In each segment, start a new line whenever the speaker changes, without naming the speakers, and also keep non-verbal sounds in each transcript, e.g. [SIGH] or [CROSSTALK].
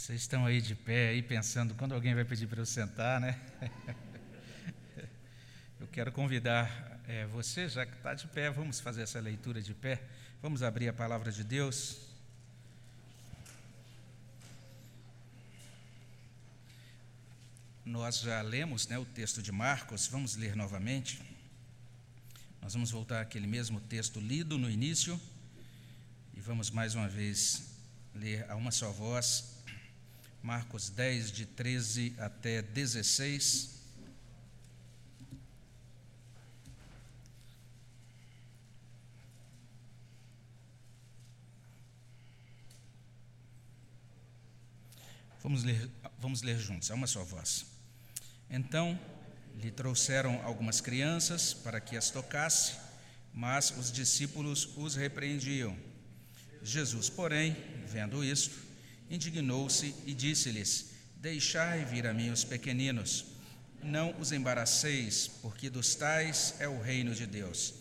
Vocês estão aí de pé, aí pensando quando alguém vai pedir para eu sentar, né? [LAUGHS] Eu quero convidar é, você, já que está de pé, vamos fazer essa leitura de pé. Vamos abrir a palavra de Deus. Nós já lemos né, o texto de Marcos, vamos ler novamente. Nós vamos voltar àquele mesmo texto lido no início e vamos mais uma vez ler a uma só voz Marcos 10, de 13 até 16. Vamos ler, vamos ler juntos, é uma só voz. Então lhe trouxeram algumas crianças para que as tocasse, mas os discípulos os repreendiam. Jesus, porém, vendo isto, indignou-se e disse-lhes: Deixai vir a mim os pequeninos, não os embaraceis, porque dos tais é o reino de Deus.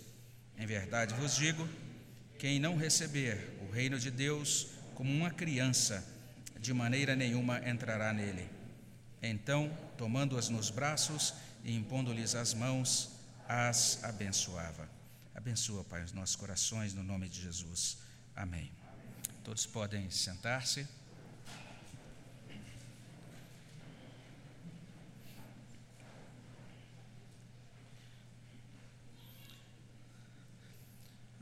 Em verdade vos digo: quem não receber o reino de Deus como uma criança, de maneira nenhuma entrará nele. Então, tomando-as nos braços e impondo-lhes as mãos, as abençoava. Abençoa, Pai, os nossos corações, no nome de Jesus. Amém. Todos podem sentar-se.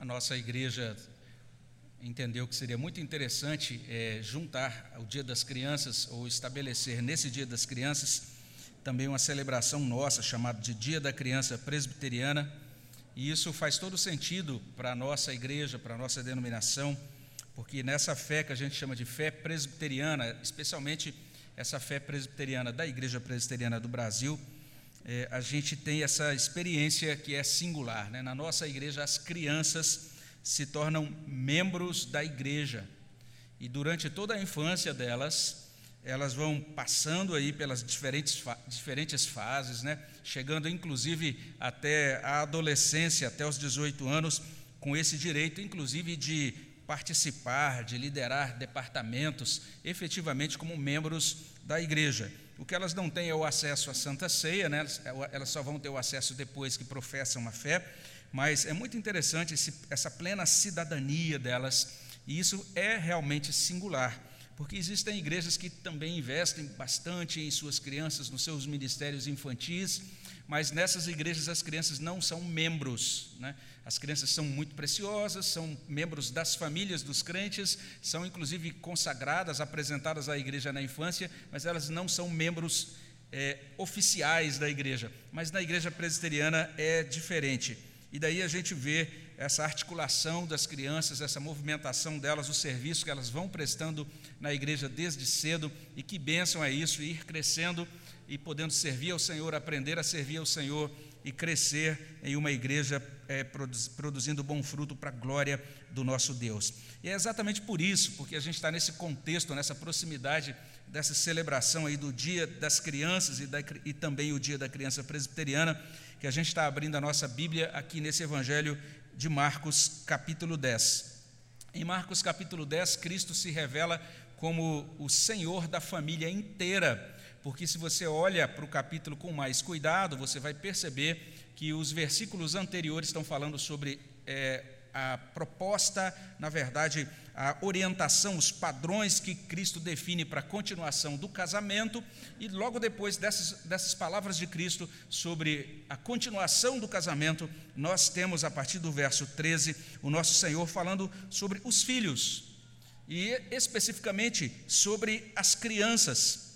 Nossa igreja entendeu que seria muito interessante é, juntar o Dia das Crianças ou estabelecer nesse Dia das Crianças também uma celebração nossa chamada de Dia da Criança Presbiteriana. E isso faz todo sentido para a nossa igreja, para a nossa denominação, porque nessa fé que a gente chama de fé presbiteriana, especialmente essa fé presbiteriana da Igreja Presbiteriana do Brasil, é, a gente tem essa experiência que é singular. Né? Na nossa igreja, as crianças se tornam membros da igreja. E durante toda a infância delas, elas vão passando aí pelas diferentes, diferentes fases, né? chegando inclusive até a adolescência, até os 18 anos, com esse direito, inclusive, de participar, de liderar departamentos, efetivamente como membros da igreja. O que elas não têm é o acesso à Santa Ceia, né? elas, elas só vão ter o acesso depois que professam a fé, mas é muito interessante esse, essa plena cidadania delas, e isso é realmente singular, porque existem igrejas que também investem bastante em suas crianças, nos seus ministérios infantis, mas nessas igrejas as crianças não são membros, né? As crianças são muito preciosas, são membros das famílias dos crentes, são inclusive consagradas, apresentadas à igreja na infância, mas elas não são membros é, oficiais da igreja. Mas na igreja presbiteriana é diferente. E daí a gente vê essa articulação das crianças, essa movimentação delas, o serviço que elas vão prestando na igreja desde cedo, e que bênção é isso, ir crescendo e podendo servir ao Senhor, aprender a servir ao Senhor e crescer em uma igreja é, produzindo bom fruto para a glória do nosso Deus. E é exatamente por isso, porque a gente está nesse contexto, nessa proximidade dessa celebração aí do Dia das Crianças e, da, e também o Dia da Criança Presbiteriana, que a gente está abrindo a nossa Bíblia aqui nesse Evangelho de Marcos, capítulo 10. Em Marcos, capítulo 10, Cristo se revela como o Senhor da família inteira porque se você olha para o capítulo com mais cuidado, você vai perceber que os versículos anteriores estão falando sobre é, a proposta, na verdade, a orientação, os padrões que Cristo define para a continuação do casamento, e logo depois dessas, dessas palavras de Cristo sobre a continuação do casamento, nós temos, a partir do verso 13, o nosso Senhor falando sobre os filhos, e especificamente sobre as crianças.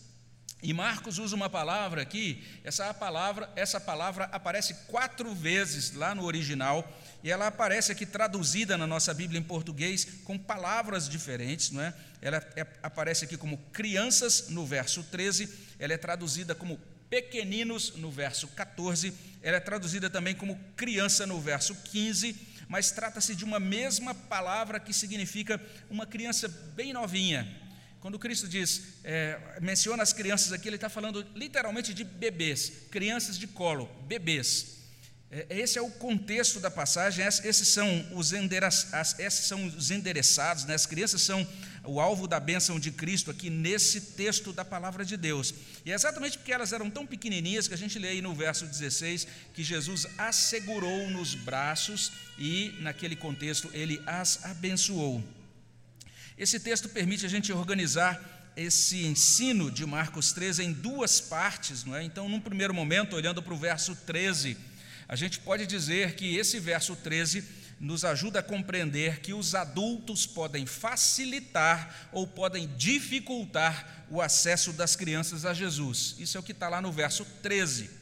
E Marcos usa uma palavra aqui, essa palavra, essa palavra aparece quatro vezes lá no original, e ela aparece aqui traduzida na nossa Bíblia em português com palavras diferentes, não é? Ela é, aparece aqui como crianças no verso 13, ela é traduzida como pequeninos no verso 14, ela é traduzida também como criança no verso 15, mas trata-se de uma mesma palavra que significa uma criança bem novinha, quando Cristo diz, é, menciona as crianças aqui, ele está falando literalmente de bebês, crianças de colo, bebês. É, esse é o contexto da passagem, esses são os, esses são os endereçados, né? as crianças são o alvo da bênção de Cristo aqui nesse texto da palavra de Deus. E é exatamente porque elas eram tão pequenininhas que a gente lê aí no verso 16 que Jesus as segurou nos braços e, naquele contexto, ele as abençoou. Esse texto permite a gente organizar esse ensino de Marcos 13 em duas partes, não é? Então, num primeiro momento, olhando para o verso 13, a gente pode dizer que esse verso 13 nos ajuda a compreender que os adultos podem facilitar ou podem dificultar o acesso das crianças a Jesus. Isso é o que está lá no verso 13.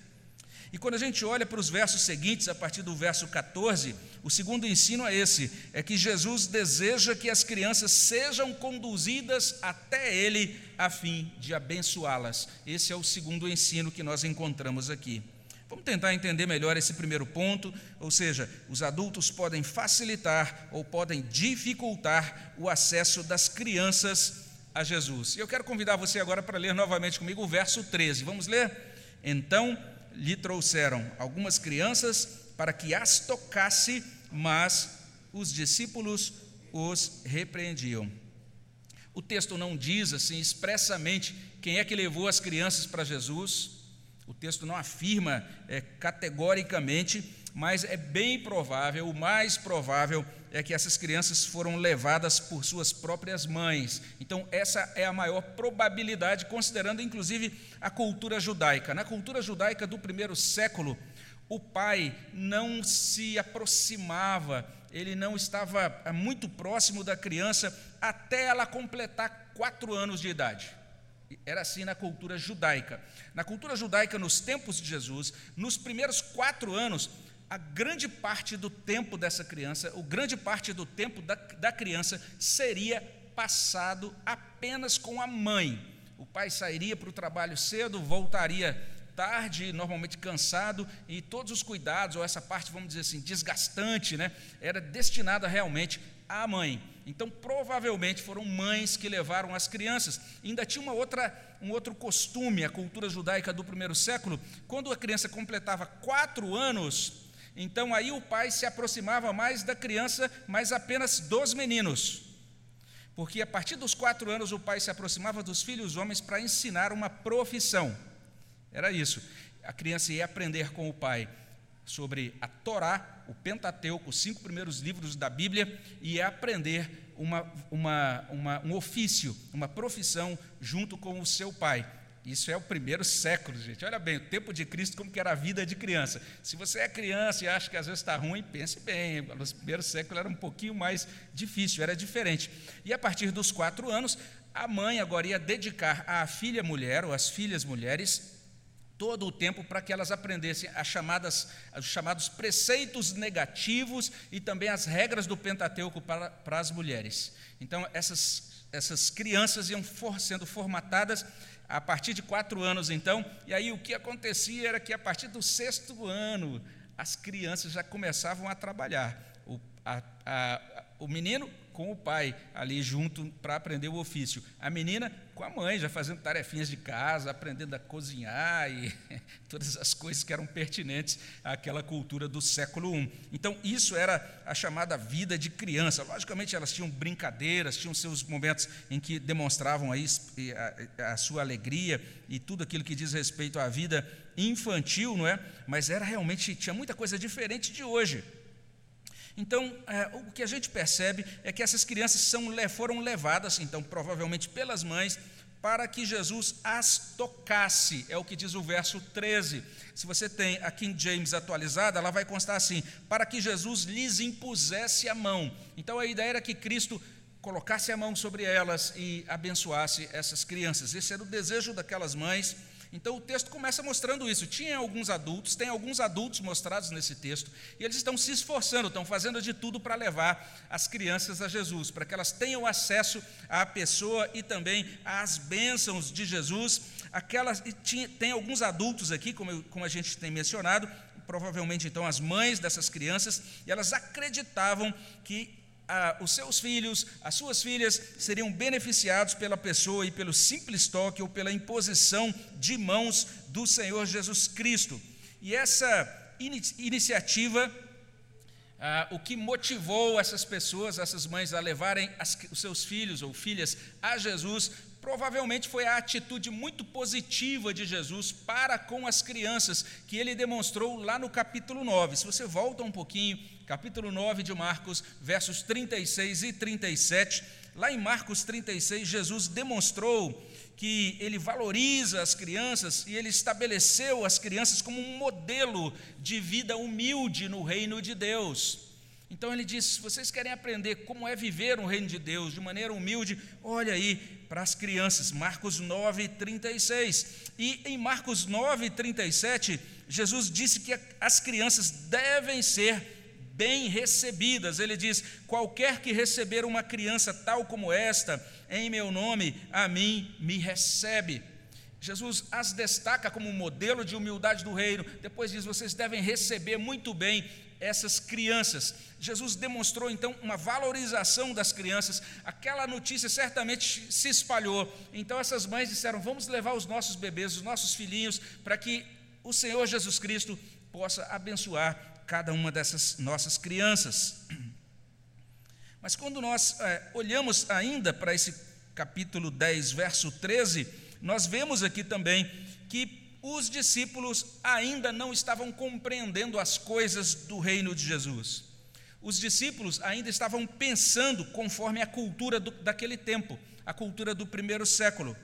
E quando a gente olha para os versos seguintes, a partir do verso 14, o segundo ensino é esse: é que Jesus deseja que as crianças sejam conduzidas até Ele a fim de abençoá-las. Esse é o segundo ensino que nós encontramos aqui. Vamos tentar entender melhor esse primeiro ponto, ou seja, os adultos podem facilitar ou podem dificultar o acesso das crianças a Jesus. E eu quero convidar você agora para ler novamente comigo o verso 13. Vamos ler? Então lhe trouxeram algumas crianças para que as tocasse, mas os discípulos os repreendiam. O texto não diz assim expressamente quem é que levou as crianças para Jesus o texto não afirma é, categoricamente, mas é bem provável, o mais provável é que essas crianças foram levadas por suas próprias mães. Então, essa é a maior probabilidade, considerando inclusive a cultura judaica. Na cultura judaica do primeiro século, o pai não se aproximava, ele não estava muito próximo da criança até ela completar quatro anos de idade. Era assim na cultura judaica. Na cultura judaica, nos tempos de Jesus, nos primeiros quatro anos, a grande parte do tempo dessa criança, o grande parte do tempo da, da criança seria passado apenas com a mãe. O pai sairia para o trabalho cedo, voltaria tarde, normalmente cansado, e todos os cuidados, ou essa parte, vamos dizer assim, desgastante, né, era destinada realmente à mãe. Então, provavelmente foram mães que levaram as crianças. E ainda tinha uma outra, um outro costume, a cultura judaica do primeiro século, quando a criança completava quatro anos, então aí o pai se aproximava mais da criança, mas apenas dos meninos. Porque a partir dos quatro anos o pai se aproximava dos filhos homens para ensinar uma profissão. Era isso. A criança ia aprender com o pai sobre a Torá, o Pentateuco, os cinco primeiros livros da Bíblia, e ia aprender uma, uma, uma, um ofício, uma profissão junto com o seu pai. Isso é o primeiro século, gente. Olha bem, o tempo de Cristo, como que era a vida de criança. Se você é criança e acha que às vezes está ruim, pense bem. No primeiro século era um pouquinho mais difícil, era diferente. E a partir dos quatro anos, a mãe agora ia dedicar à filha mulher, ou às filhas mulheres, todo o tempo para que elas aprendessem as chamadas, os chamados preceitos negativos e também as regras do Pentateuco para, para as mulheres. Então, essas, essas crianças iam for, sendo formatadas a partir de quatro anos, então, e aí o que acontecia era que a partir do sexto ano, as crianças já começavam a trabalhar. O, a, a, o menino com o pai ali junto para aprender o ofício. A menina com a mãe, já fazendo tarefinhas de casa, aprendendo a cozinhar e [LAUGHS] todas as coisas que eram pertinentes àquela cultura do século I. Então, isso era a chamada vida de criança. Logicamente, elas tinham brincadeiras, tinham seus momentos em que demonstravam a, a sua alegria e tudo aquilo que diz respeito à vida infantil, não é? Mas era realmente, tinha muita coisa diferente de hoje. Então, é, o que a gente percebe é que essas crianças são, foram levadas, então, provavelmente pelas mães, para que Jesus as tocasse, é o que diz o verso 13. Se você tem a King James atualizada, ela vai constar assim: para que Jesus lhes impusesse a mão. Então a ideia era que Cristo colocasse a mão sobre elas e abençoasse essas crianças. Esse era o desejo daquelas mães então o texto começa mostrando isso. Tinha alguns adultos, tem alguns adultos mostrados nesse texto, e eles estão se esforçando, estão fazendo de tudo para levar as crianças a Jesus, para que elas tenham acesso à pessoa e também às bênçãos de Jesus. Aquelas, e tinha, tem alguns adultos aqui, como, como a gente tem mencionado, provavelmente então as mães dessas crianças, e elas acreditavam que os seus filhos, as suas filhas seriam beneficiados pela pessoa e pelo simples toque ou pela imposição de mãos do Senhor Jesus Cristo. E essa in iniciativa ah, o que motivou essas pessoas, essas mães, a levarem as, os seus filhos ou filhas a Jesus, provavelmente foi a atitude muito positiva de Jesus para com as crianças, que ele demonstrou lá no capítulo 9. Se você volta um pouquinho, capítulo 9 de Marcos, versos 36 e 37, lá em Marcos 36, Jesus demonstrou que ele valoriza as crianças e ele estabeleceu as crianças como um modelo de vida humilde no reino de Deus. Então ele diz: vocês querem aprender como é viver no reino de Deus de maneira humilde, olha aí para as crianças, Marcos 9, 36. E em Marcos 9, 37, Jesus disse que as crianças devem ser bem recebidas. Ele diz: qualquer que receber uma criança tal como esta, em meu nome, a mim me recebe. Jesus as destaca como modelo de humildade do reino. Depois diz: vocês devem receber muito bem essas crianças. Jesus demonstrou então uma valorização das crianças. Aquela notícia certamente se espalhou. Então essas mães disseram: vamos levar os nossos bebês, os nossos filhinhos, para que o Senhor Jesus Cristo possa abençoar cada uma dessas nossas crianças. Mas quando nós é, olhamos ainda para esse capítulo 10, verso 13, nós vemos aqui também que os discípulos ainda não estavam compreendendo as coisas do reino de Jesus. Os discípulos ainda estavam pensando conforme a cultura do, daquele tempo, a cultura do primeiro século.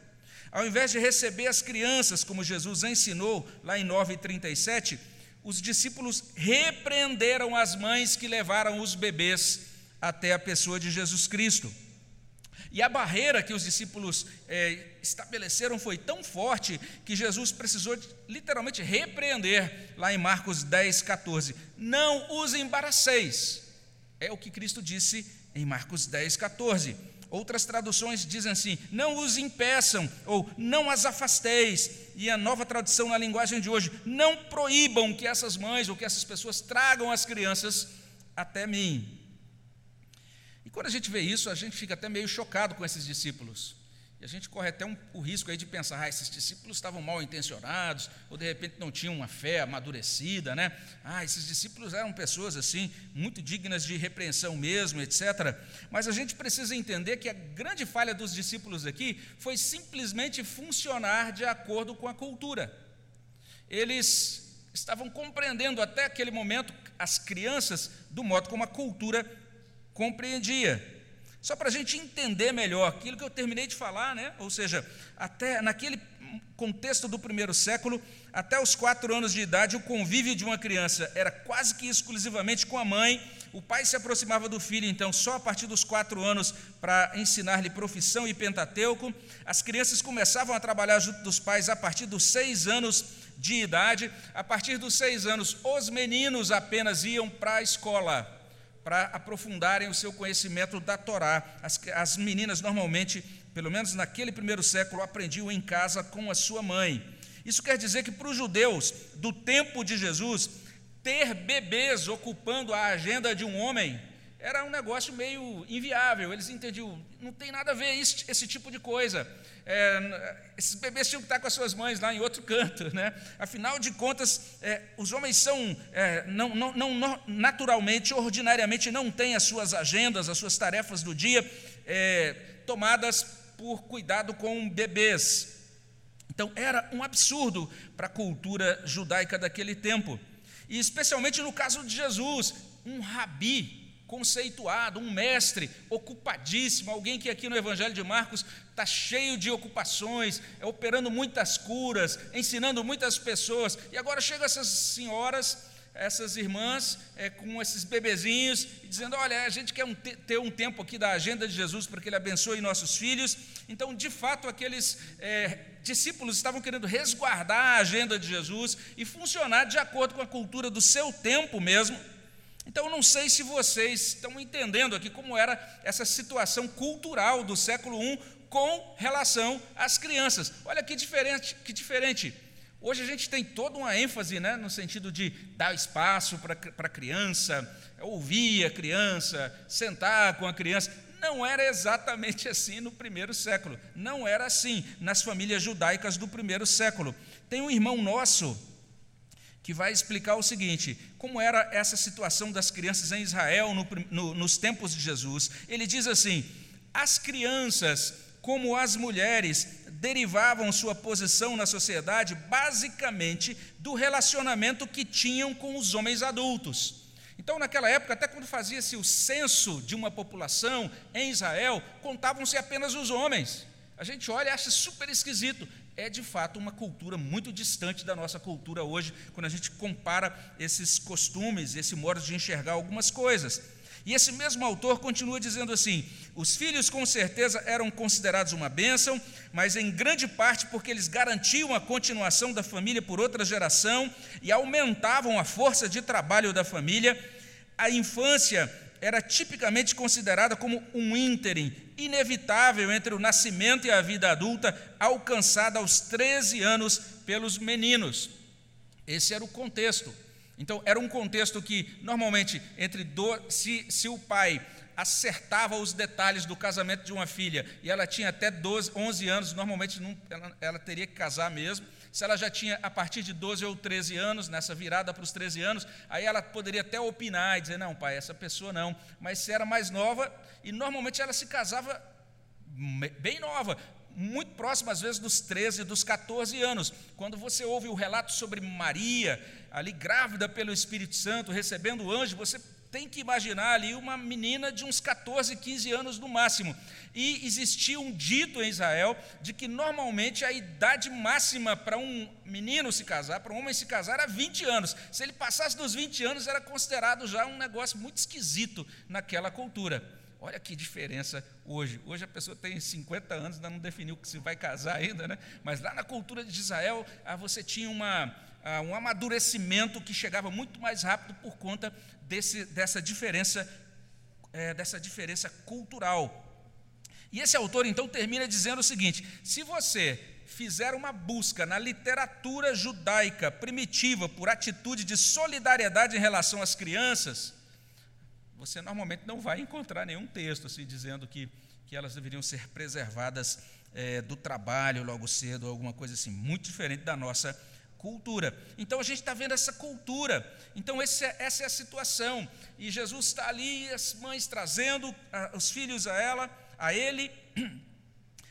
Ao invés de receber as crianças, como Jesus ensinou lá em 9,37, os discípulos repreenderam as mães que levaram os bebês até a pessoa de Jesus Cristo. E a barreira que os discípulos é, estabeleceram foi tão forte que Jesus precisou literalmente repreender, lá em Marcos 10, 14. Não os embaraceis. É o que Cristo disse em Marcos 10, 14. Outras traduções dizem assim: não os impeçam, ou não as afasteis. E a nova tradução na linguagem de hoje: não proíbam que essas mães ou que essas pessoas tragam as crianças até mim. E quando a gente vê isso, a gente fica até meio chocado com esses discípulos. A gente corre até um, o risco aí de pensar, ah, esses discípulos estavam mal intencionados, ou de repente não tinham uma fé amadurecida, né? Ah, esses discípulos eram pessoas assim, muito dignas de repreensão mesmo, etc. Mas a gente precisa entender que a grande falha dos discípulos aqui foi simplesmente funcionar de acordo com a cultura. Eles estavam compreendendo até aquele momento as crianças do modo como a cultura compreendia. Só para a gente entender melhor aquilo que eu terminei de falar, né? ou seja, até naquele contexto do primeiro século, até os quatro anos de idade, o convívio de uma criança era quase que exclusivamente com a mãe. O pai se aproximava do filho, então, só a partir dos quatro anos para ensinar-lhe profissão e pentateuco. As crianças começavam a trabalhar junto dos pais a partir dos seis anos de idade. A partir dos seis anos, os meninos apenas iam para a escola para aprofundarem o seu conhecimento da Torá. As, as meninas, normalmente, pelo menos naquele primeiro século, aprendiam em casa com a sua mãe. Isso quer dizer que para os judeus do tempo de Jesus, ter bebês ocupando a agenda de um homem era um negócio meio inviável. Eles entendiam, não tem nada a ver esse, esse tipo de coisa. É, esses bebês tinham que estar com as suas mães lá em outro canto. Né? Afinal de contas, é, os homens são, é, não, não, não, naturalmente, ordinariamente, não têm as suas agendas, as suas tarefas do dia é, tomadas por cuidado com bebês. Então, era um absurdo para a cultura judaica daquele tempo. E especialmente no caso de Jesus, um rabi, conceituado, um mestre ocupadíssimo, alguém que aqui no Evangelho de Marcos está cheio de ocupações, é, operando muitas curas, ensinando muitas pessoas. E agora chegam essas senhoras, essas irmãs, é, com esses bebezinhos, e dizendo: Olha, a gente quer um, ter um tempo aqui da agenda de Jesus para que Ele abençoe nossos filhos. Então, de fato, aqueles é, discípulos estavam querendo resguardar a agenda de Jesus e funcionar de acordo com a cultura do seu tempo mesmo então, não sei se vocês estão entendendo aqui como era essa situação cultural do século I com relação às crianças. Olha que diferente, que diferente. Hoje a gente tem toda uma ênfase né, no sentido de dar espaço para a criança, ouvir a criança, sentar com a criança. Não era exatamente assim no primeiro século. Não era assim nas famílias judaicas do primeiro século. Tem um irmão nosso que vai explicar o seguinte: como era essa situação das crianças em Israel no, no, nos tempos de Jesus. Ele diz assim: as crianças, como as mulheres, derivavam sua posição na sociedade basicamente do relacionamento que tinham com os homens adultos. Então, naquela época, até quando fazia-se o censo de uma população em Israel, contavam-se apenas os homens. A gente olha e acha super esquisito é de fato uma cultura muito distante da nossa cultura hoje, quando a gente compara esses costumes, esse modo de enxergar algumas coisas. E esse mesmo autor continua dizendo assim: os filhos com certeza eram considerados uma bênção, mas em grande parte porque eles garantiam a continuação da família por outra geração e aumentavam a força de trabalho da família. A infância era tipicamente considerada como um ínterim inevitável entre o nascimento e a vida adulta, alcançada aos 13 anos pelos meninos. Esse era o contexto. Então, era um contexto que, normalmente, entre do, se, se o pai acertava os detalhes do casamento de uma filha e ela tinha até 12, 11 anos, normalmente não, ela, ela teria que casar mesmo. Se ela já tinha a partir de 12 ou 13 anos, nessa virada para os 13 anos, aí ela poderia até opinar e dizer: não, pai, essa pessoa não. Mas se era mais nova, e normalmente ela se casava bem nova, muito próxima às vezes dos 13, dos 14 anos. Quando você ouve o relato sobre Maria, ali grávida pelo Espírito Santo, recebendo o anjo, você tem que imaginar ali uma menina de uns 14, 15 anos no máximo. E existia um dito em Israel de que normalmente a idade máxima para um menino se casar, para um homem se casar, era 20 anos. Se ele passasse dos 20 anos, era considerado já um negócio muito esquisito naquela cultura. Olha que diferença hoje. Hoje a pessoa tem 50 anos, ainda não definiu que se vai casar ainda, né? Mas lá na cultura de Israel, ah, você tinha uma, ah, um amadurecimento que chegava muito mais rápido por conta desse, dessa diferença, é, dessa diferença cultural. E esse autor então termina dizendo o seguinte: se você fizer uma busca na literatura judaica primitiva por atitude de solidariedade em relação às crianças, você normalmente não vai encontrar nenhum texto assim dizendo que, que elas deveriam ser preservadas é, do trabalho logo cedo, alguma coisa assim, muito diferente da nossa cultura. Então a gente está vendo essa cultura. Então esse é, essa é a situação. E Jesus está ali, as mães trazendo os filhos a ela, a ele,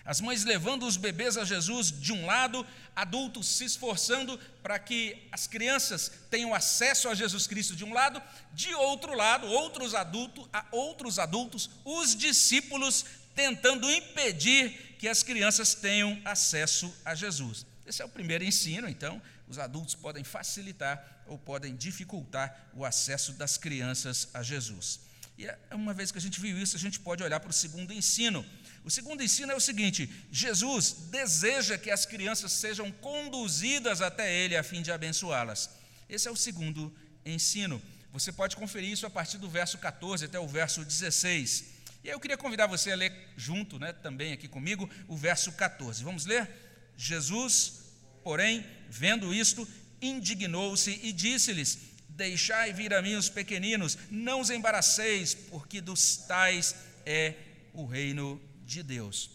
as mães levando os bebês a Jesus de um lado, adultos se esforçando para que as crianças tenham acesso a Jesus Cristo de um lado, de outro lado, outros adultos, outros adultos, os discípulos tentando impedir que as crianças tenham acesso a Jesus. Esse é o primeiro ensino, então, os adultos podem facilitar ou podem dificultar o acesso das crianças a Jesus. E é, uma vez que a gente viu isso, a gente pode olhar para o segundo ensino. O segundo ensino é o seguinte: Jesus deseja que as crianças sejam conduzidas até Ele a fim de abençoá-las. Esse é o segundo ensino. Você pode conferir isso a partir do verso 14 até o verso 16. E eu queria convidar você a ler junto, né, também aqui comigo, o verso 14. Vamos ler? Jesus, porém, vendo isto, indignou-se e disse-lhes: Deixai vir a mim os pequeninos, não os embaraceis, porque dos tais é o reino de Deus.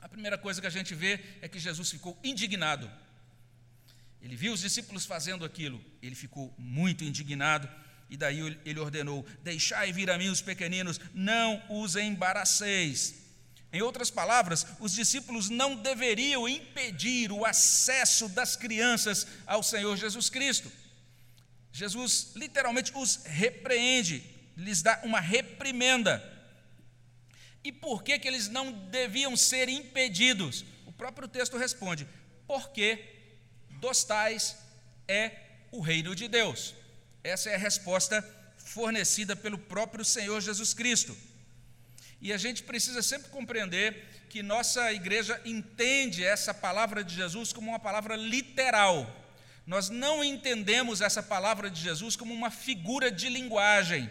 A primeira coisa que a gente vê é que Jesus ficou indignado. Ele viu os discípulos fazendo aquilo, ele ficou muito indignado, e daí ele ordenou: Deixai vir a mim os pequeninos, não os embaraceis. Em outras palavras, os discípulos não deveriam impedir o acesso das crianças ao Senhor Jesus Cristo. Jesus literalmente os repreende, lhes dá uma reprimenda. E por que, que eles não deviam ser impedidos? O próprio texto responde: porque dos tais é o reino de Deus. Essa é a resposta fornecida pelo próprio Senhor Jesus Cristo. E a gente precisa sempre compreender que nossa igreja entende essa palavra de Jesus como uma palavra literal. Nós não entendemos essa palavra de Jesus como uma figura de linguagem,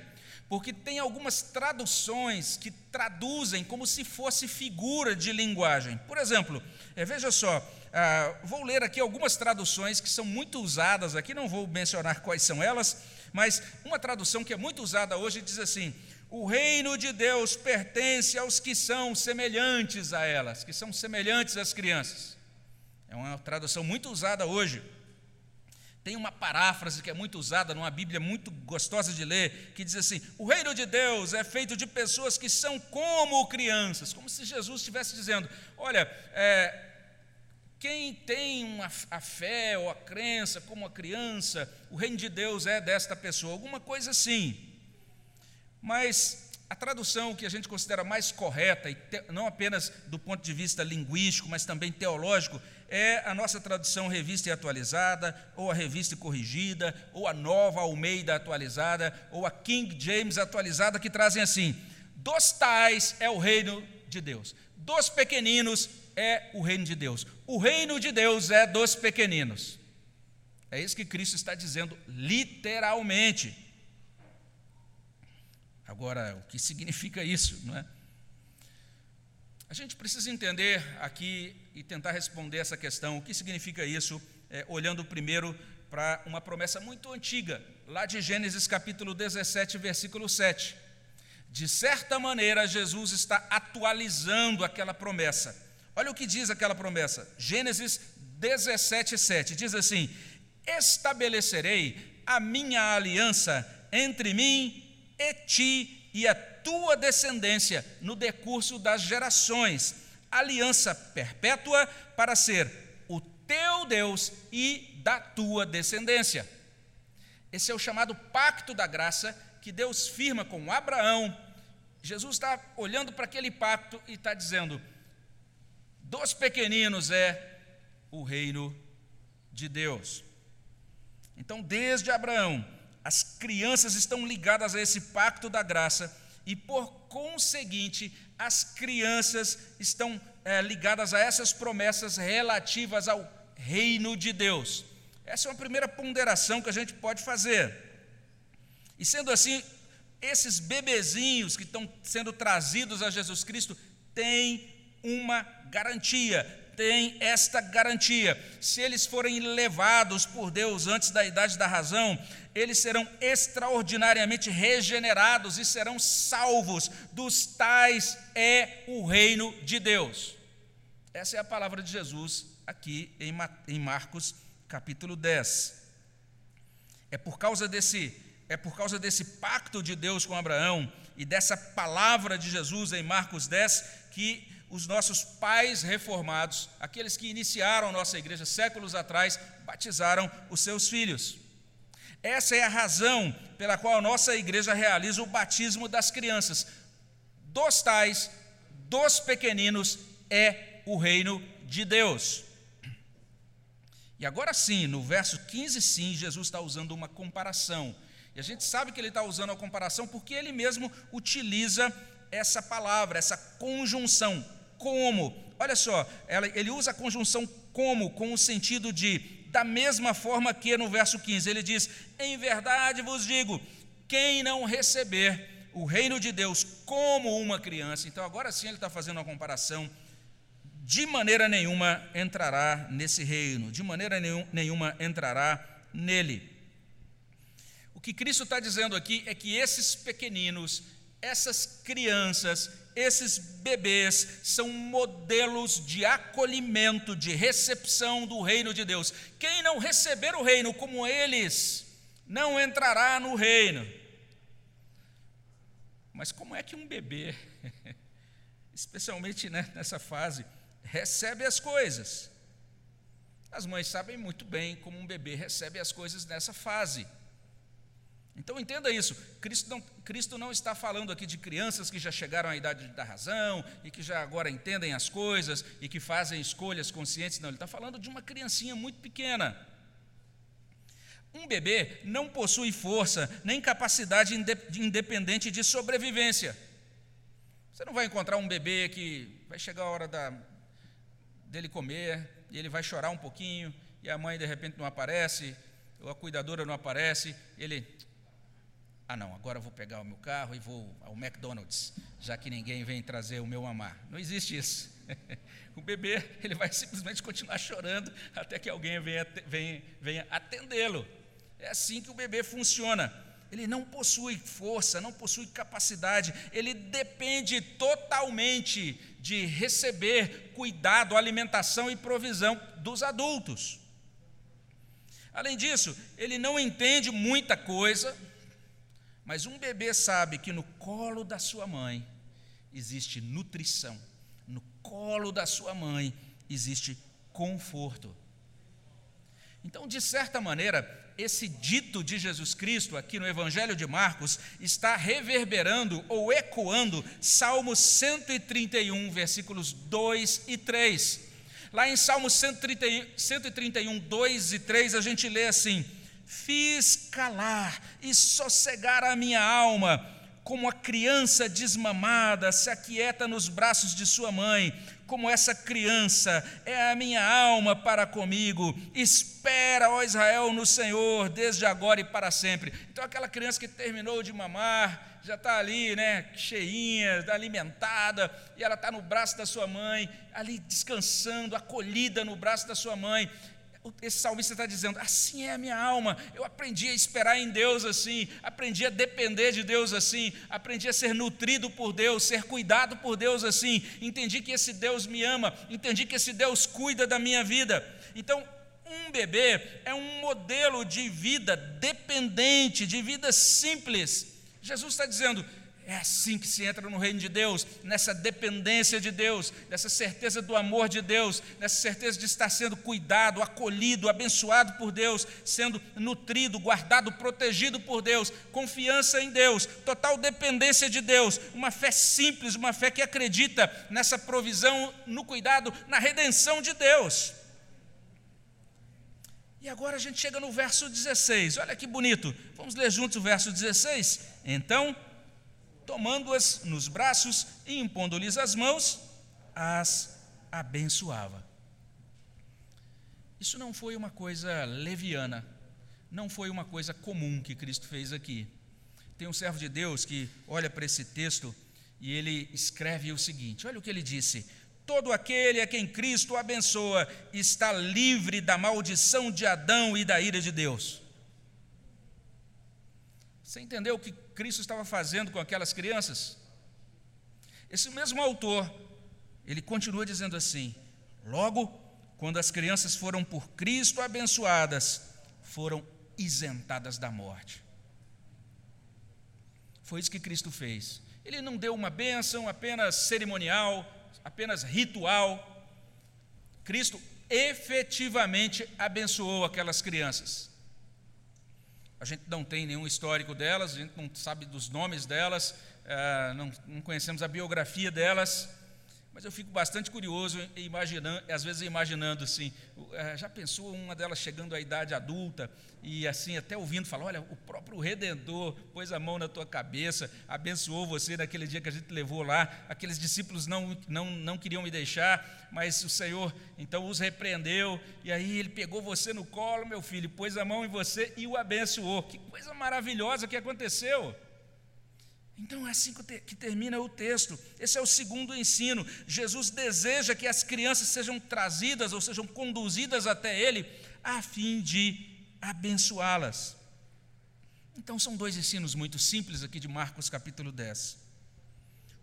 porque tem algumas traduções que traduzem como se fosse figura de linguagem. Por exemplo, é, veja só, ah, vou ler aqui algumas traduções que são muito usadas aqui, não vou mencionar [LAUGHS] quais são elas, mas uma tradução que é muito usada hoje diz assim: o reino de Deus pertence aos que são semelhantes a elas, que são semelhantes às crianças. É uma tradução muito usada hoje. Tem uma paráfrase que é muito usada numa Bíblia muito gostosa de ler, que diz assim: O reino de Deus é feito de pessoas que são como crianças, como se Jesus estivesse dizendo: Olha, é, quem tem uma, a fé ou a crença como a criança, o reino de Deus é desta pessoa, alguma coisa assim. Mas a tradução que a gente considera mais correta, e te, não apenas do ponto de vista linguístico, mas também teológico, é a nossa tradução revista e atualizada, ou a revista e corrigida, ou a nova Almeida atualizada, ou a King James atualizada, que trazem assim: dos tais é o reino de Deus, dos pequeninos é o reino de Deus, o reino de Deus é dos pequeninos. É isso que Cristo está dizendo literalmente. Agora, o que significa isso, não é? A gente precisa entender aqui e tentar responder essa questão, o que significa isso, é, olhando primeiro para uma promessa muito antiga, lá de Gênesis capítulo 17, versículo 7. De certa maneira, Jesus está atualizando aquela promessa. Olha o que diz aquela promessa, Gênesis 17, 7. Diz assim: Estabelecerei a minha aliança entre mim e ti e a tua descendência no decurso das gerações, aliança perpétua para ser o teu Deus e da tua descendência. Esse é o chamado pacto da graça que Deus firma com Abraão. Jesus está olhando para aquele pacto e está dizendo: dos pequeninos é o reino de Deus. Então, desde Abraão, as crianças estão ligadas a esse pacto da graça e, por conseguinte, as crianças estão é, ligadas a essas promessas relativas ao reino de Deus. Essa é uma primeira ponderação que a gente pode fazer. E sendo assim, esses bebezinhos que estão sendo trazidos a Jesus Cristo têm uma garantia, têm esta garantia. Se eles forem levados por Deus antes da idade da razão, eles serão extraordinariamente regenerados e serão salvos. Dos tais é o reino de Deus. Essa é a palavra de Jesus aqui em Marcos capítulo 10. É por causa desse é por causa desse pacto de Deus com Abraão e dessa palavra de Jesus em Marcos 10 que os nossos pais reformados, aqueles que iniciaram nossa igreja séculos atrás, batizaram os seus filhos. Essa é a razão pela qual a nossa igreja realiza o batismo das crianças. Dos tais, dos pequeninos, é o reino de Deus. E agora sim, no verso 15, sim, Jesus está usando uma comparação. E a gente sabe que ele está usando a comparação porque ele mesmo utiliza essa palavra, essa conjunção como. Olha só, ele usa a conjunção como com o sentido de da mesma forma que no verso 15 ele diz: Em verdade vos digo, quem não receber o reino de Deus como uma criança, então agora sim ele está fazendo uma comparação, de maneira nenhuma entrará nesse reino, de maneira nenhuma entrará nele. O que Cristo está dizendo aqui é que esses pequeninos, essas crianças, esses bebês são modelos de acolhimento, de recepção do reino de Deus. Quem não receber o reino como eles, não entrará no reino. Mas como é que um bebê, [LAUGHS] especialmente né, nessa fase, recebe as coisas? As mães sabem muito bem como um bebê recebe as coisas nessa fase. Então entenda isso, Cristo não, Cristo não, está falando aqui de crianças que já chegaram à idade da razão e que já agora entendem as coisas e que fazem escolhas conscientes, não, ele está falando de uma criancinha muito pequena. Um bebê não possui força nem capacidade independente de sobrevivência. Você não vai encontrar um bebê que vai chegar a hora da, dele comer e ele vai chorar um pouquinho e a mãe de repente não aparece, ou a cuidadora não aparece, ele ah, não, agora eu vou pegar o meu carro e vou ao McDonald's, já que ninguém vem trazer o meu mamar. Não existe isso. [LAUGHS] o bebê, ele vai simplesmente continuar chorando até que alguém venha, venha, venha atendê-lo. É assim que o bebê funciona. Ele não possui força, não possui capacidade, ele depende totalmente de receber cuidado, alimentação e provisão dos adultos. Além disso, ele não entende muita coisa, mas um bebê sabe que no colo da sua mãe existe nutrição, no colo da sua mãe existe conforto. Então, de certa maneira, esse dito de Jesus Cristo aqui no Evangelho de Marcos está reverberando ou ecoando Salmo 131, versículos 2 e 3. Lá em Salmo 131, 131, 2 e 3, a gente lê assim: Fiz calar e sossegar a minha alma, como a criança desmamada se aquieta nos braços de sua mãe, como essa criança é a minha alma para comigo. Espera, ó Israel, no Senhor, desde agora e para sempre. Então, aquela criança que terminou de mamar, já está ali, né, cheinha, alimentada, e ela está no braço da sua mãe, ali descansando, acolhida no braço da sua mãe. Esse salmista está dizendo: assim é a minha alma. Eu aprendi a esperar em Deus assim, aprendi a depender de Deus assim, aprendi a ser nutrido por Deus, ser cuidado por Deus assim. Entendi que esse Deus me ama, entendi que esse Deus cuida da minha vida. Então, um bebê é um modelo de vida dependente, de vida simples. Jesus está dizendo: é assim que se entra no reino de Deus, nessa dependência de Deus, nessa certeza do amor de Deus, nessa certeza de estar sendo cuidado, acolhido, abençoado por Deus, sendo nutrido, guardado, protegido por Deus, confiança em Deus, total dependência de Deus, uma fé simples, uma fé que acredita nessa provisão, no cuidado, na redenção de Deus. E agora a gente chega no verso 16, olha que bonito, vamos ler juntos o verso 16? Então, tomando-as nos braços e impondo-lhes as mãos, as abençoava. Isso não foi uma coisa leviana, não foi uma coisa comum que Cristo fez aqui. Tem um servo de Deus que olha para esse texto e ele escreve o seguinte: olha o que ele disse Todo aquele a quem Cristo abençoa está livre da maldição de Adão e da ira de Deus. Você entendeu que Cristo estava fazendo com aquelas crianças? Esse mesmo autor, ele continua dizendo assim: logo, quando as crianças foram por Cristo abençoadas, foram isentadas da morte. Foi isso que Cristo fez. Ele não deu uma bênção apenas cerimonial, apenas ritual. Cristo efetivamente abençoou aquelas crianças. A gente não tem nenhum histórico delas, a gente não sabe dos nomes delas, eh, não, não conhecemos a biografia delas, mas eu fico bastante curioso, imaginando, às vezes imaginando assim, eh, já pensou uma delas chegando à idade adulta e assim até ouvindo falar, olha, o próprio Redentor pôs a mão na tua cabeça, abençoou você naquele dia que a gente levou lá, aqueles discípulos não não não queriam me deixar, mas o Senhor então os repreendeu e aí ele pegou você no colo, meu filho, pôs a mão em você e o abençoou. Que coisa maravilhosa que aconteceu! Então é assim que termina o texto. Esse é o segundo ensino. Jesus deseja que as crianças sejam trazidas ou sejam conduzidas até Ele a fim de abençoá-las. Então são dois ensinos muito simples aqui de Marcos capítulo 10.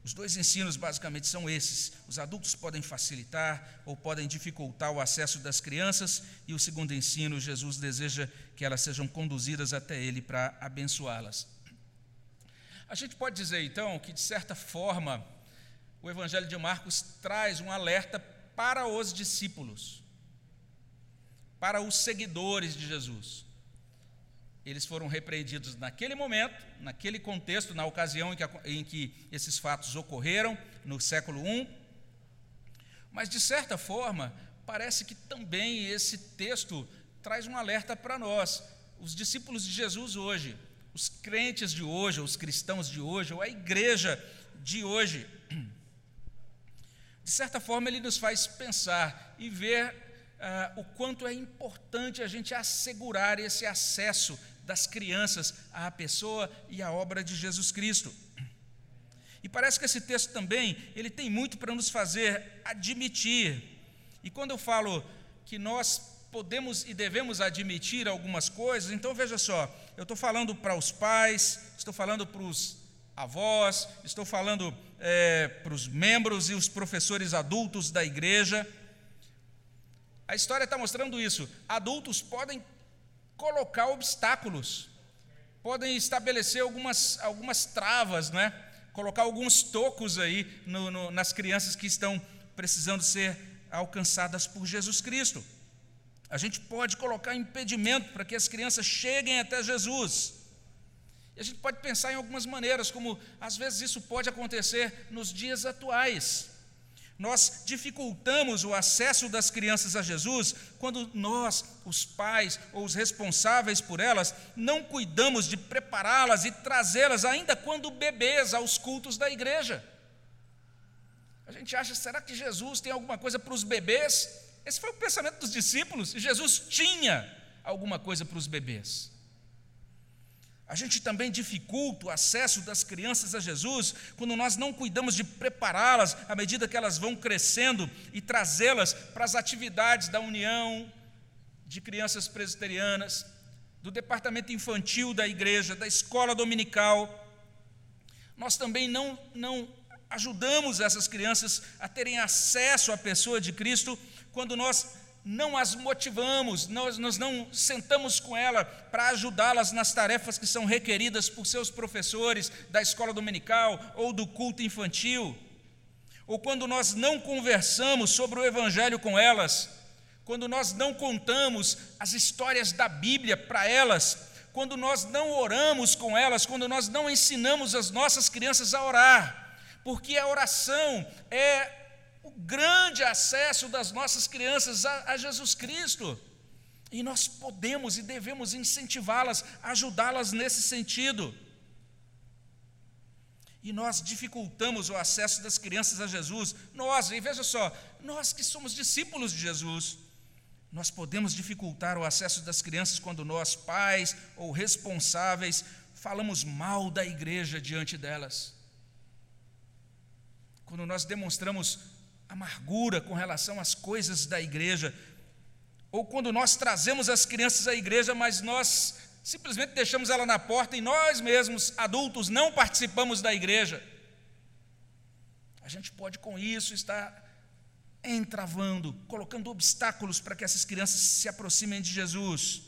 Os dois ensinos basicamente são esses: os adultos podem facilitar ou podem dificultar o acesso das crianças, e o segundo ensino, Jesus deseja que elas sejam conduzidas até Ele para abençoá-las. A gente pode dizer então que, de certa forma, o Evangelho de Marcos traz um alerta para os discípulos, para os seguidores de Jesus. Eles foram repreendidos naquele momento, naquele contexto, na ocasião em que, em que esses fatos ocorreram, no século I. Mas, de certa forma, parece que também esse texto traz um alerta para nós, os discípulos de Jesus hoje os crentes de hoje, os cristãos de hoje, ou a igreja de hoje. De certa forma, ele nos faz pensar e ver uh, o quanto é importante a gente assegurar esse acesso das crianças à pessoa e à obra de Jesus Cristo. E parece que esse texto também, ele tem muito para nos fazer admitir. E quando eu falo que nós podemos e devemos admitir algumas coisas, então veja só, eu estou falando para os pais, estou falando para os avós, estou falando é, para os membros e os professores adultos da igreja. A história está mostrando isso. Adultos podem colocar obstáculos, podem estabelecer algumas, algumas travas, né? colocar alguns tocos aí no, no, nas crianças que estão precisando ser alcançadas por Jesus Cristo. A gente pode colocar impedimento para que as crianças cheguem até Jesus. E a gente pode pensar em algumas maneiras, como às vezes isso pode acontecer nos dias atuais. Nós dificultamos o acesso das crianças a Jesus quando nós, os pais ou os responsáveis por elas, não cuidamos de prepará-las e trazê-las, ainda quando bebês, aos cultos da igreja. A gente acha, será que Jesus tem alguma coisa para os bebês? Esse foi o pensamento dos discípulos, e Jesus tinha alguma coisa para os bebês. A gente também dificulta o acesso das crianças a Jesus quando nós não cuidamos de prepará-las à medida que elas vão crescendo e trazê-las para as atividades da União de Crianças Presbiterianas, do departamento infantil da igreja, da escola dominical. Nós também não, não ajudamos essas crianças a terem acesso à pessoa de Cristo quando nós não as motivamos, nós, nós não sentamos com ela para ajudá-las nas tarefas que são requeridas por seus professores da escola dominical ou do culto infantil, ou quando nós não conversamos sobre o Evangelho com elas, quando nós não contamos as histórias da Bíblia para elas, quando nós não oramos com elas, quando nós não ensinamos as nossas crianças a orar, porque a oração é o grande acesso das nossas crianças a, a Jesus Cristo. E nós podemos e devemos incentivá-las, ajudá-las nesse sentido. E nós dificultamos o acesso das crianças a Jesus. Nós, e veja só, nós que somos discípulos de Jesus, nós podemos dificultar o acesso das crianças quando nós, pais ou responsáveis, falamos mal da igreja diante delas. Quando nós demonstramos amargura com relação às coisas da igreja, ou quando nós trazemos as crianças à igreja, mas nós simplesmente deixamos ela na porta e nós mesmos, adultos, não participamos da igreja. A gente pode com isso estar entravando, colocando obstáculos para que essas crianças se aproximem de Jesus.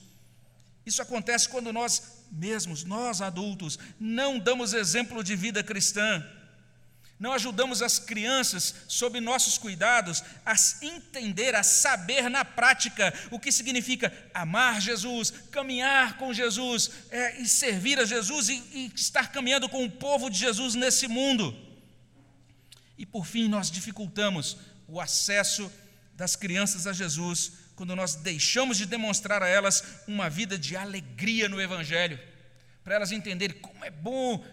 Isso acontece quando nós mesmos, nós adultos, não damos exemplo de vida cristã não ajudamos as crianças, sob nossos cuidados, a entender, a saber na prática o que significa amar Jesus, caminhar com Jesus é, e servir a Jesus e, e estar caminhando com o povo de Jesus nesse mundo. E por fim, nós dificultamos o acesso das crianças a Jesus quando nós deixamos de demonstrar a elas uma vida de alegria no Evangelho, para elas entenderem como é bom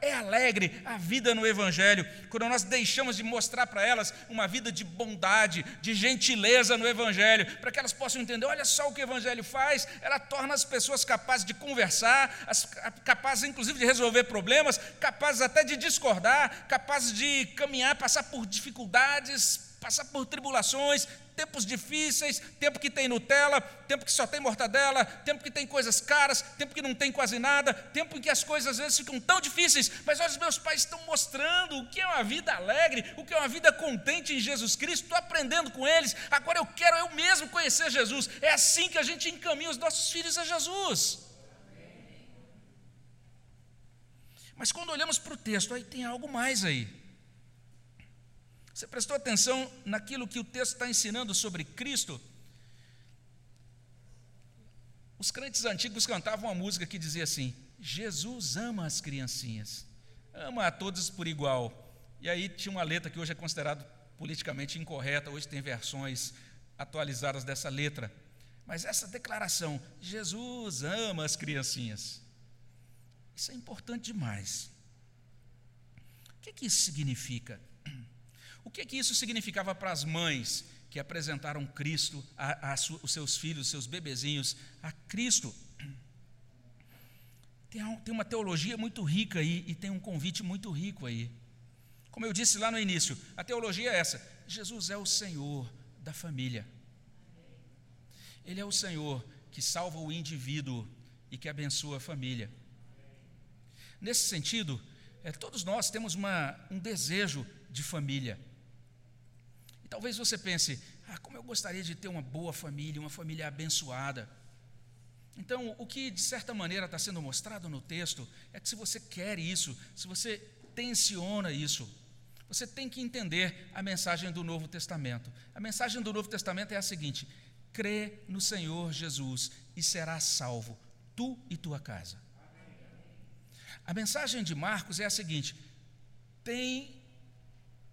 é alegre a vida no Evangelho, quando nós deixamos de mostrar para elas uma vida de bondade, de gentileza no Evangelho, para que elas possam entender: olha só o que o Evangelho faz, ela torna as pessoas capazes de conversar, capazes inclusive de resolver problemas, capazes até de discordar, capazes de caminhar, passar por dificuldades, passar por tribulações, tempos difíceis, tempo que tem Nutella, tempo que só tem mortadela, tempo que tem coisas caras, tempo que não tem quase nada, tempo em que as coisas às vezes ficam tão difíceis, mas olha, os meus pais estão mostrando o que é uma vida alegre, o que é uma vida contente em Jesus Cristo, estou aprendendo com eles, agora eu quero eu mesmo conhecer Jesus. É assim que a gente encaminha os nossos filhos a Jesus. Mas quando olhamos para o texto, aí tem algo mais aí. Você prestou atenção naquilo que o texto está ensinando sobre Cristo? Os crentes antigos cantavam uma música que dizia assim: Jesus ama as criancinhas, ama a todos por igual. E aí tinha uma letra que hoje é considerada politicamente incorreta, hoje tem versões atualizadas dessa letra. Mas essa declaração, Jesus ama as criancinhas, isso é importante demais. O que, que isso significa? O que, que isso significava para as mães que apresentaram Cristo, a, a, os seus filhos, os seus bebezinhos, a Cristo? Tem, tem uma teologia muito rica aí e tem um convite muito rico aí. Como eu disse lá no início, a teologia é essa: Jesus é o Senhor da família. Ele é o Senhor que salva o indivíduo e que abençoa a família. Nesse sentido, é, todos nós temos uma, um desejo de família. Talvez você pense: ah, como eu gostaria de ter uma boa família, uma família abençoada. Então, o que de certa maneira está sendo mostrado no texto é que se você quer isso, se você tensiona isso, você tem que entender a mensagem do Novo Testamento. A mensagem do Novo Testamento é a seguinte: crê no Senhor Jesus e serás salvo, tu e tua casa. A mensagem de Marcos é a seguinte: tem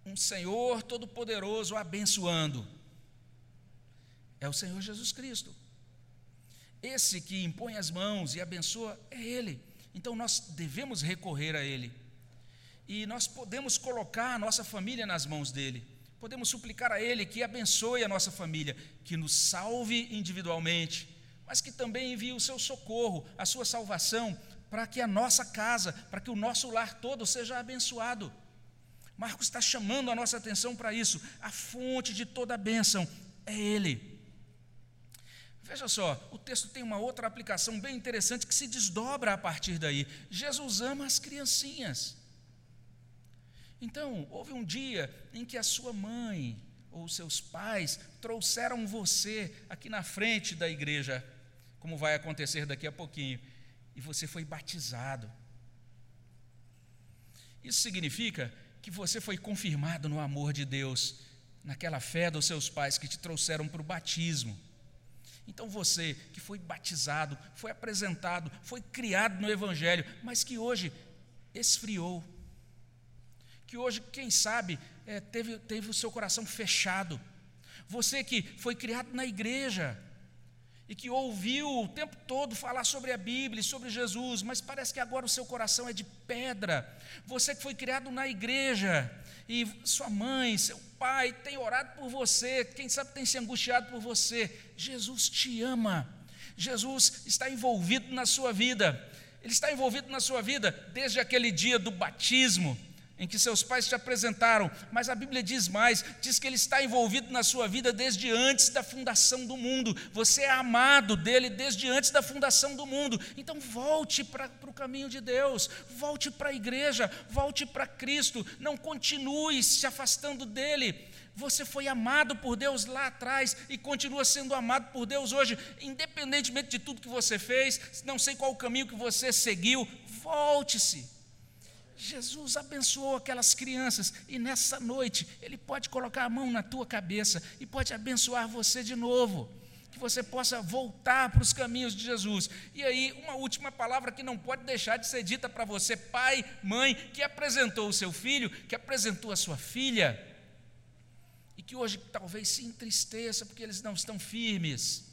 um Senhor Todo-Poderoso abençoando. É o Senhor Jesus Cristo. Esse que impõe as mãos e abençoa é Ele. Então nós devemos recorrer a Ele. E nós podemos colocar a nossa família nas mãos dele. Podemos suplicar a Ele que abençoe a nossa família, que nos salve individualmente, mas que também envie o seu socorro, a sua salvação, para que a nossa casa, para que o nosso lar todo seja abençoado. Marcos está chamando a nossa atenção para isso. A fonte de toda a bênção é Ele. Veja só, o texto tem uma outra aplicação bem interessante que se desdobra a partir daí. Jesus ama as criancinhas. Então, houve um dia em que a sua mãe ou seus pais trouxeram você aqui na frente da igreja, como vai acontecer daqui a pouquinho, e você foi batizado. Isso significa que você foi confirmado no amor de Deus, naquela fé dos seus pais que te trouxeram para o batismo. Então você que foi batizado, foi apresentado, foi criado no Evangelho, mas que hoje esfriou, que hoje, quem sabe, é, teve, teve o seu coração fechado. Você que foi criado na igreja e que ouviu o tempo todo falar sobre a Bíblia e sobre Jesus, mas parece que agora o seu coração é de pedra. Você que foi criado na igreja e sua mãe, seu pai tem orado por você, quem sabe tem se angustiado por você. Jesus te ama. Jesus está envolvido na sua vida. Ele está envolvido na sua vida desde aquele dia do batismo em que seus pais te apresentaram, mas a Bíblia diz mais: diz que Ele está envolvido na sua vida desde antes da fundação do mundo. Você é amado dele desde antes da fundação do mundo. Então volte para o caminho de Deus, volte para a igreja, volte para Cristo. Não continue se afastando dele. Você foi amado por Deus lá atrás e continua sendo amado por Deus hoje, independentemente de tudo que você fez, não sei qual o caminho que você seguiu, volte-se Jesus abençoou aquelas crianças e nessa noite Ele pode colocar a mão na tua cabeça e pode abençoar você de novo. Que você possa voltar para os caminhos de Jesus. E aí, uma última palavra que não pode deixar de ser dita para você, pai, mãe, que apresentou o seu filho, que apresentou a sua filha, e que hoje talvez se entristeça porque eles não estão firmes.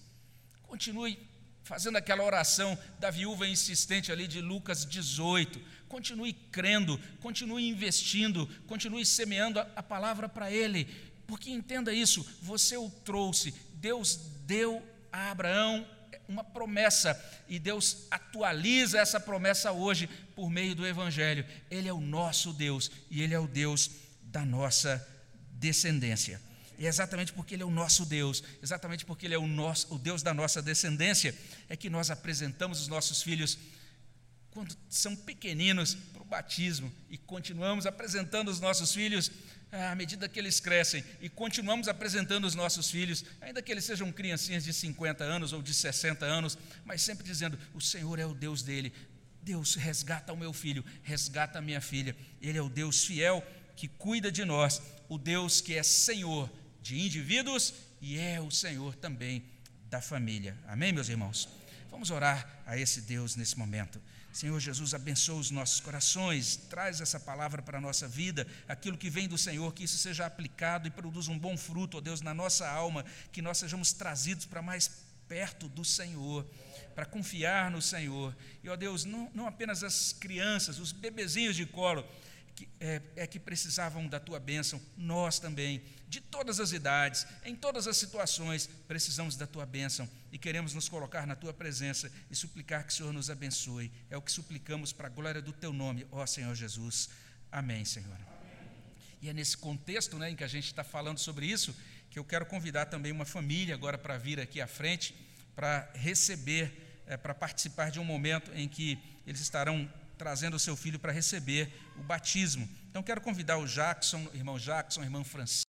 Continue fazendo aquela oração da viúva insistente ali de Lucas 18. Continue crendo, continue investindo, continue semeando a, a palavra para ele, porque entenda isso: você o trouxe, Deus deu a Abraão uma promessa e Deus atualiza essa promessa hoje por meio do Evangelho. Ele é o nosso Deus e Ele é o Deus da nossa descendência. E é exatamente porque Ele é o nosso Deus, exatamente porque Ele é o, nosso, o Deus da nossa descendência, é que nós apresentamos os nossos filhos, quando são pequeninos, para o batismo, e continuamos apresentando os nossos filhos à medida que eles crescem, e continuamos apresentando os nossos filhos, ainda que eles sejam criancinhas de 50 anos ou de 60 anos, mas sempre dizendo: o Senhor é o Deus dele. Deus resgata o meu filho, resgata a minha filha. Ele é o Deus fiel que cuida de nós, o Deus que é Senhor de indivíduos e é o Senhor também da família. Amém, meus irmãos? Vamos orar a esse Deus nesse momento. Senhor Jesus, abençoa os nossos corações, traz essa palavra para a nossa vida, aquilo que vem do Senhor, que isso seja aplicado e produza um bom fruto, ó Deus, na nossa alma, que nós sejamos trazidos para mais perto do Senhor, para confiar no Senhor. E, ó Deus, não, não apenas as crianças, os bebezinhos de colo, que, é, é, que precisavam da tua bênção, nós também, de todas as idades, em todas as situações, precisamos da tua bênção e queremos nos colocar na tua presença e suplicar que o Senhor nos abençoe. É o que suplicamos para a glória do teu nome, ó Senhor Jesus. Amém, Senhor. Amém. E é nesse contexto né, em que a gente está falando sobre isso que eu quero convidar também uma família agora para vir aqui à frente para receber, é, para participar de um momento em que eles estarão trazendo o seu filho para receber o batismo. Então quero convidar o Jackson, irmão Jackson, irmã Francisco.